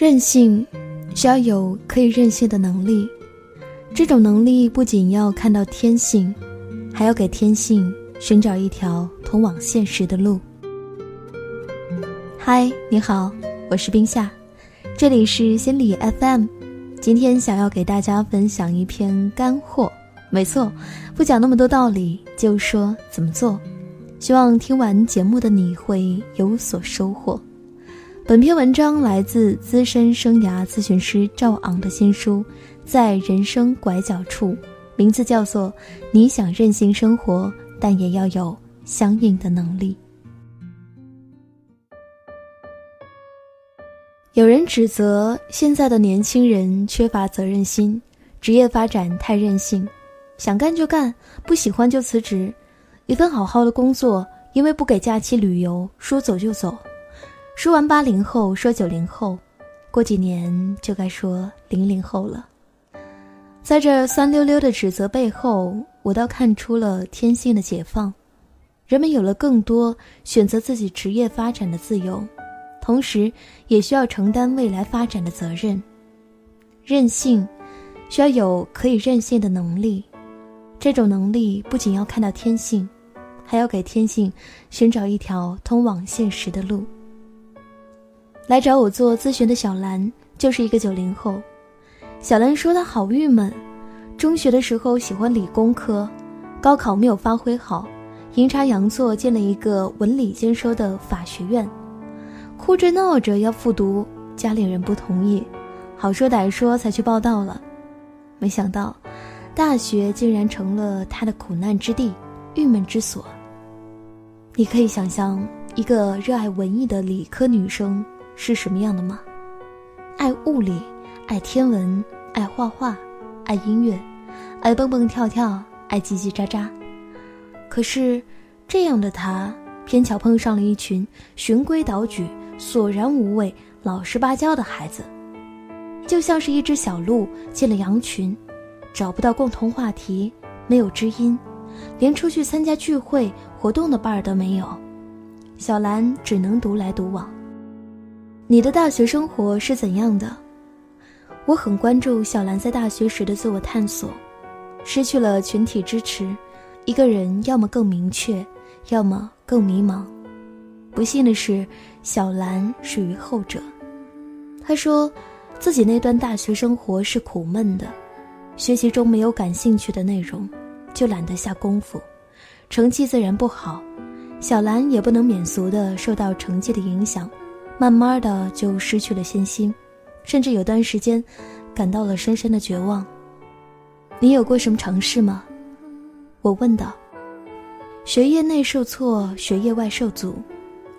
任性，需要有可以任性的能力。这种能力不仅要看到天性，还要给天性寻找一条通往现实的路。嗨，你好，我是冰夏，这里是心理 FM。今天想要给大家分享一篇干货，没错，不讲那么多道理，就说怎么做。希望听完节目的你会有所收获。本篇文章来自资深生涯咨询师赵昂的新书《在人生拐角处》，名字叫做《你想任性生活，但也要有相应的能力》。有人指责现在的年轻人缺乏责任心，职业发展太任性，想干就干，不喜欢就辞职。一份好好的工作，因为不给假期旅游，说走就走。说完八零后，说九零后，过几年就该说零零后了。在这酸溜溜的指责背后，我倒看出了天性的解放，人们有了更多选择自己职业发展的自由，同时也需要承担未来发展的责任。任性，需要有可以任性的能力，这种能力不仅要看到天性，还要给天性寻找一条通往现实的路。来找我做咨询的小兰就是一个九零后。小兰说她好郁闷，中学的时候喜欢理工科，高考没有发挥好，阴差阳错进了一个文理兼收的法学院，哭着闹着要复读，家里人不同意，好说歹说才去报到了。没想到，大学竟然成了她的苦难之地、郁闷之所。你可以想象一个热爱文艺的理科女生。是什么样的吗？爱物理，爱天文，爱画画，爱音乐，爱蹦蹦跳跳，爱叽叽喳喳。可是，这样的他偏巧碰上了一群循规蹈矩、索然无味、老实巴交的孩子，就像是一只小鹿进了羊群，找不到共同话题，没有知音，连出去参加聚会活动的伴儿都没有。小兰只能独来独往。你的大学生活是怎样的？我很关注小兰在大学时的自我探索，失去了群体支持，一个人要么更明确，要么更迷茫。不幸的是，小兰属于后者。她说，自己那段大学生活是苦闷的，学习中没有感兴趣的内容，就懒得下功夫，成绩自然不好。小兰也不能免俗的受到成绩的影响。慢慢的就失去了信心，甚至有段时间，感到了深深的绝望。你有过什么尝试吗？我问道。学业内受挫，学业外受阻，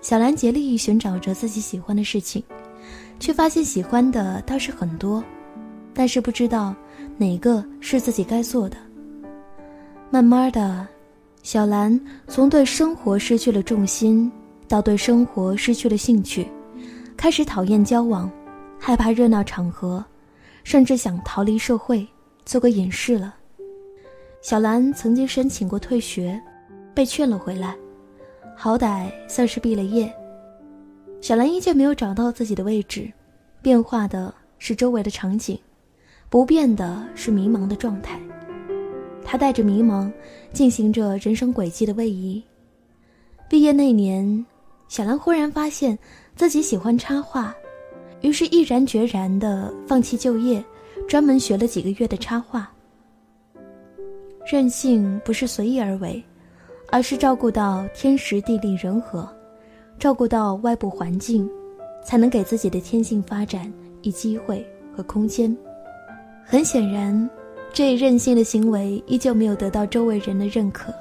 小兰竭力寻找着自己喜欢的事情，却发现喜欢的倒是很多，但是不知道哪个是自己该做的。慢慢的，小兰从对生活失去了重心，到对生活失去了兴趣。开始讨厌交往，害怕热闹场合，甚至想逃离社会，做个隐士了。小兰曾经申请过退学，被劝了回来，好歹算是毕了业。小兰依旧没有找到自己的位置，变化的是周围的场景，不变的是迷茫的状态。她带着迷茫，进行着人生轨迹的位移。毕业那年，小兰忽然发现。自己喜欢插画，于是毅然决然地放弃就业，专门学了几个月的插画。任性不是随意而为，而是照顾到天时地利人和，照顾到外部环境，才能给自己的天性发展以机会和空间。很显然，这一任性的行为依旧没有得到周围人的认可，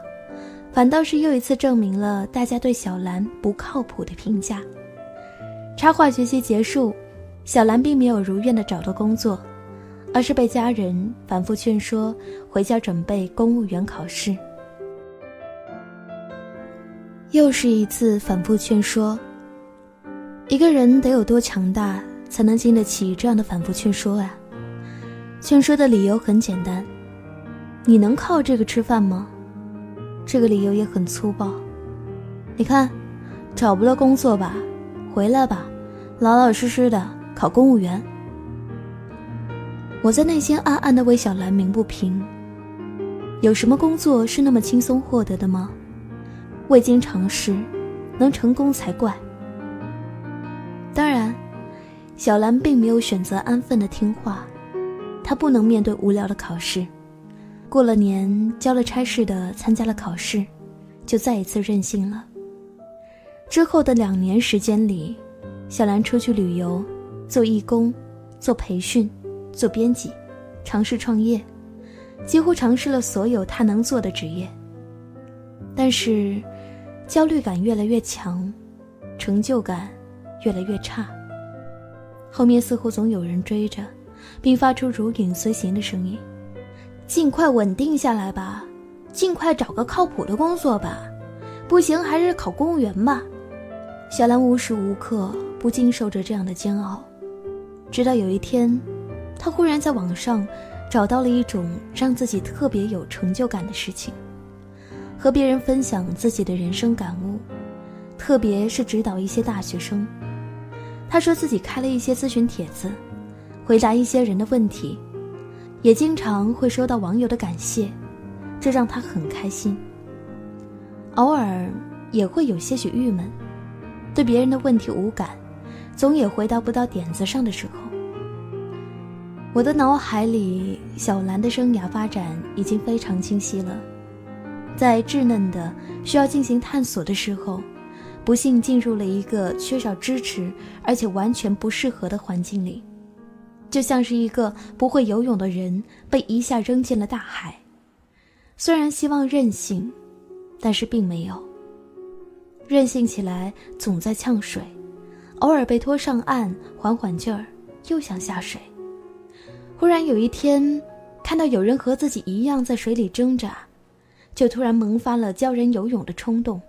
反倒是又一次证明了大家对小兰不靠谱的评价。插画学习结束，小兰并没有如愿的找到工作，而是被家人反复劝说回家准备公务员考试。又是一次反复劝说。一个人得有多强大，才能经得起这样的反复劝说啊？劝说的理由很简单：你能靠这个吃饭吗？这个理由也很粗暴。你看，找不到工作吧？回来吧，老老实实的考公务员。我在内心暗暗的为小兰鸣不平。有什么工作是那么轻松获得的吗？未经尝试，能成功才怪。当然，小兰并没有选择安分的听话，她不能面对无聊的考试。过了年，交了差事的参加了考试，就再一次任性了。之后的两年时间里，小兰出去旅游，做义工，做培训。做编辑，尝试创业，几乎尝试了所有她能做的职业。但是，焦虑感越来越强，成就感越来越差。后面似乎总有人追着，并发出如影随形的声音：“尽快稳定下来吧，尽快找个靠谱的工作吧，不行还是考公务员吧。”小兰无时无刻不经受着这样的煎熬，直到有一天。她忽然在网上找到了一种让自己特别有成就感的事情，和别人分享自己的人生感悟，特别是指导一些大学生。他说自己开了一些咨询帖子，回答一些人的问题，也经常会收到网友的感谢，这让他很开心。偶尔也会有些许郁闷，对别人的问题无感，总也回答不到点子上的时候。我的脑海里，小兰的生涯发展已经非常清晰了。在稚嫩的需要进行探索的时候，不幸进入了一个缺少支持而且完全不适合的环境里，就像是一个不会游泳的人被一下扔进了大海。虽然希望任性，但是并没有。任性起来总在呛水，偶尔被拖上岸缓缓劲儿，又想下水。忽然有一天，看到有人和自己一样在水里挣扎，就突然萌发了教人游泳的冲动。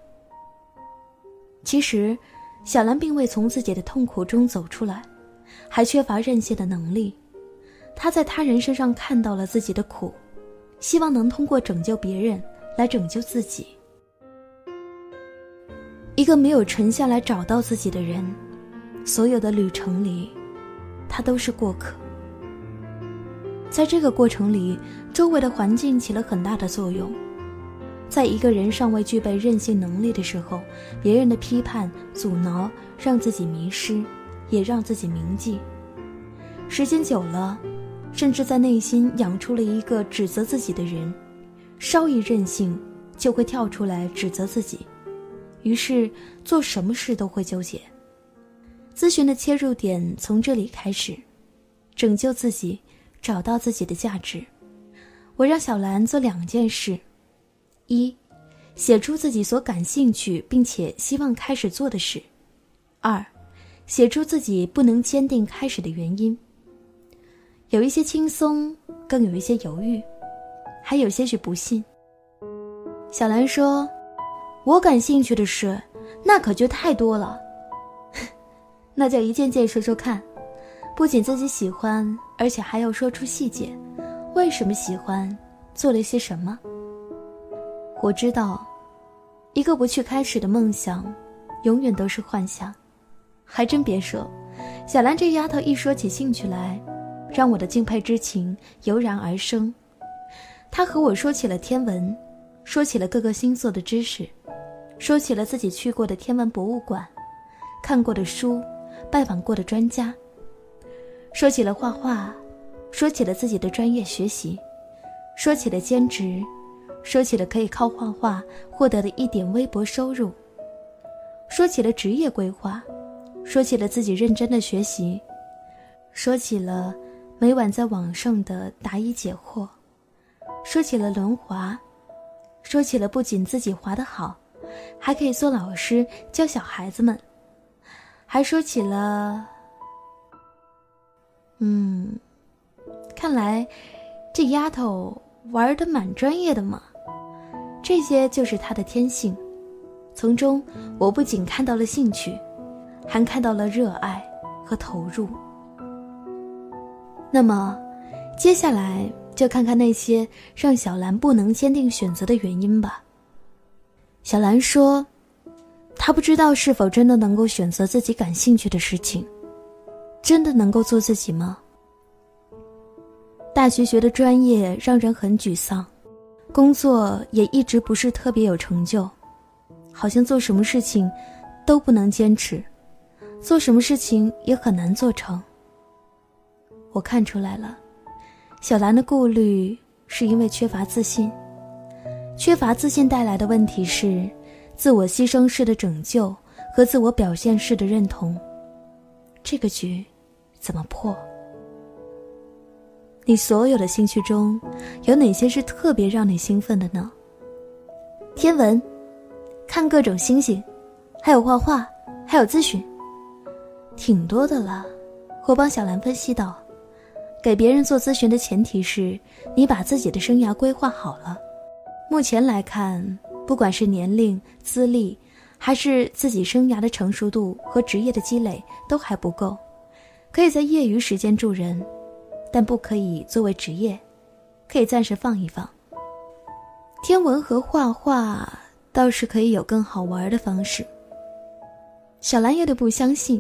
其实，小兰并未从自己的痛苦中走出来，还缺乏任性的能力。她在他人身上看到了自己的苦，希望能通过拯救别人来拯救自己。一个没有沉下来找到自己的人，所有的旅程里，他都是过客。在这个过程里，周围的环境起了很大的作用。在一个人尚未具备任性能力的时候，别人的批判、阻挠让自己迷失，也让自己铭记。时间久了，甚至在内心养出了一个指责自己的人，稍一任性就会跳出来指责自己，于是做什么事都会纠结。咨询的切入点从这里开始，拯救自己。找到自己的价值，我让小兰做两件事：一，写出自己所感兴趣并且希望开始做的事；二，写出自己不能坚定开始的原因。有一些轻松，更有一些犹豫，还有些许不信。小兰说：“我感兴趣的事，那可就太多了，那就一件件说说看。”不仅自己喜欢，而且还要说出细节，为什么喜欢，做了些什么。我知道，一个不去开始的梦想，永远都是幻想。还真别说，小兰这丫头一说起兴趣来，让我的敬佩之情油然而生。她和我说起了天文，说起了各个星座的知识，说起了自己去过的天文博物馆，看过的书，拜访过的专家。说起了画画，说起了自己的专业学习，说起了兼职，说起了可以靠画画获得的一点微薄收入，说起了职业规划，说起了自己认真的学习，说起了每晚在网上的答疑解惑，说起了轮滑，说起了不仅自己滑得好，还可以做老师教小孩子们，还说起了。嗯，看来这丫头玩的蛮专业的嘛。这些就是她的天性，从中我不仅看到了兴趣，还看到了热爱和投入。那么，接下来就看看那些让小兰不能坚定选择的原因吧。小兰说，她不知道是否真的能够选择自己感兴趣的事情。真的能够做自己吗？大学学的专业让人很沮丧，工作也一直不是特别有成就，好像做什么事情都不能坚持，做什么事情也很难做成。我看出来了，小兰的顾虑是因为缺乏自信，缺乏自信带来的问题是自我牺牲式的拯救和自我表现式的认同，这个局。怎么破？你所有的兴趣中，有哪些是特别让你兴奋的呢？天文，看各种星星，还有画画，还有咨询，挺多的了。我帮小兰分析道：“给别人做咨询的前提是你把自己的生涯规划好了。目前来看，不管是年龄、资历，还是自己生涯的成熟度和职业的积累，都还不够。”可以在业余时间助人，但不可以作为职业，可以暂时放一放。天文和画画倒是可以有更好玩的方式。小兰有点不相信，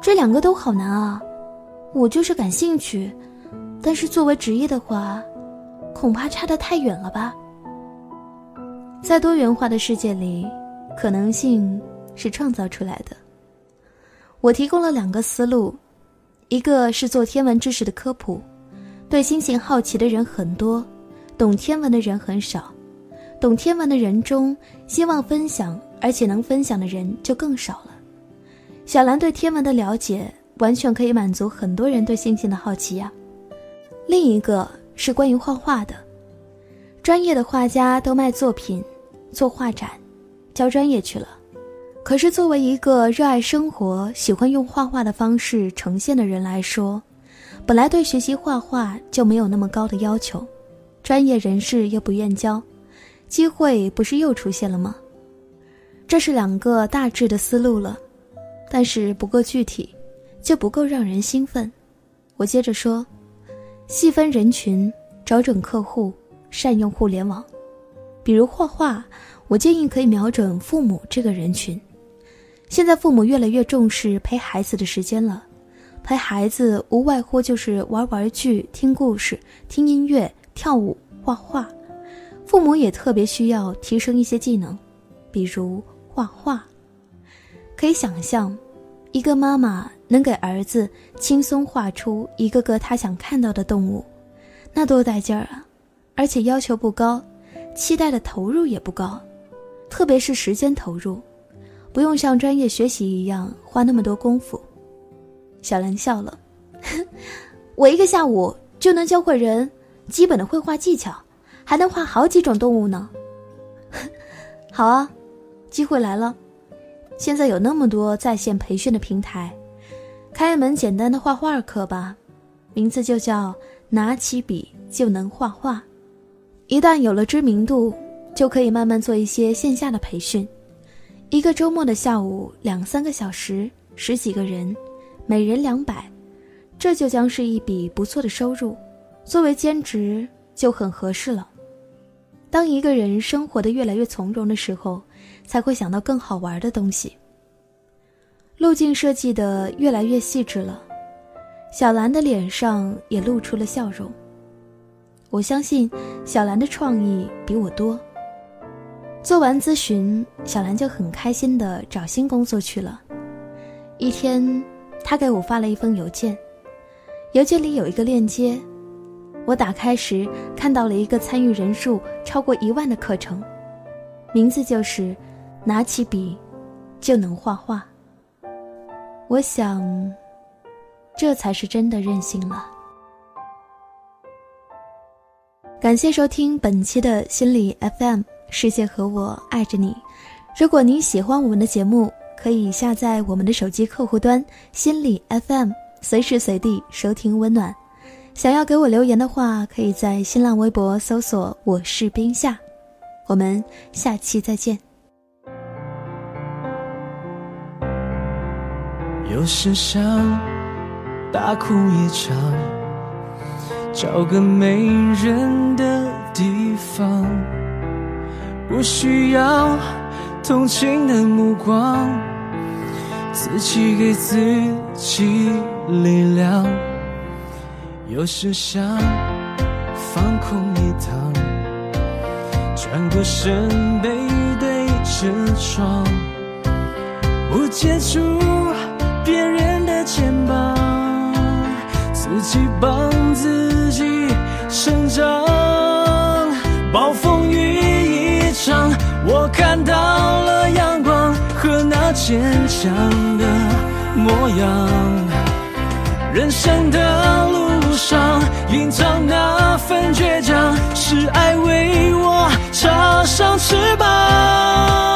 这两个都好难啊！我就是感兴趣，但是作为职业的话，恐怕差得太远了吧。在多元化的世界里，可能性是创造出来的。我提供了两个思路。一个是做天文知识的科普，对星星好奇的人很多，懂天文的人很少，懂天文的人中希望分享而且能分享的人就更少了。小兰对天文的了解完全可以满足很多人对星星的好奇呀。另一个是关于画画的，专业的画家都卖作品，做画展，教专业去了。可是，作为一个热爱生活、喜欢用画画的方式呈现的人来说，本来对学习画画就没有那么高的要求，专业人士又不愿教，机会不是又出现了吗？这是两个大致的思路了，但是不够具体，就不够让人兴奋。我接着说，细分人群，找准客户，善用互联网，比如画画，我建议可以瞄准父母这个人群。现在父母越来越重视陪孩子的时间了，陪孩子无外乎就是玩玩具、听故事、听音乐、跳舞、画画。父母也特别需要提升一些技能，比如画画。可以想象，一个妈妈能给儿子轻松画出一个个他想看到的动物，那多带劲儿啊！而且要求不高，期待的投入也不高，特别是时间投入。不用像专业学习一样花那么多功夫，小兰笑了，我一个下午就能教会人基本的绘画技巧，还能画好几种动物呢。好啊，机会来了，现在有那么多在线培训的平台，开门简单的画画课吧，名字就叫“拿起笔就能画画”。一旦有了知名度，就可以慢慢做一些线下的培训。一个周末的下午，两三个小时，十几个人，每人两百，这就将是一笔不错的收入。作为兼职就很合适了。当一个人生活的越来越从容的时候，才会想到更好玩的东西。路径设计的越来越细致了，小兰的脸上也露出了笑容。我相信小兰的创意比我多。做完咨询，小兰就很开心的找新工作去了。一天，她给我发了一封邮件，邮件里有一个链接，我打开时看到了一个参与人数超过一万的课程，名字就是“拿起笔就能画画”。我想，这才是真的任性了。感谢收听本期的心理 FM。世界和我爱着你。如果您喜欢我们的节目，可以下载我们的手机客户端心理 FM，随时随地收听温暖。想要给我留言的话，可以在新浪微博搜索“我是冰夏”。我们下期再见。有时想大哭一场，找个没人的地方。不需要同情的目光，自己给自己力量。有时想放空一趟，转过身背对着窗，不接触别人的肩膀，自己帮自己生长。暴风雨一场，我看到了阳光和那坚强的模样。人生的路上，隐藏那份倔强，是爱为我插上翅膀。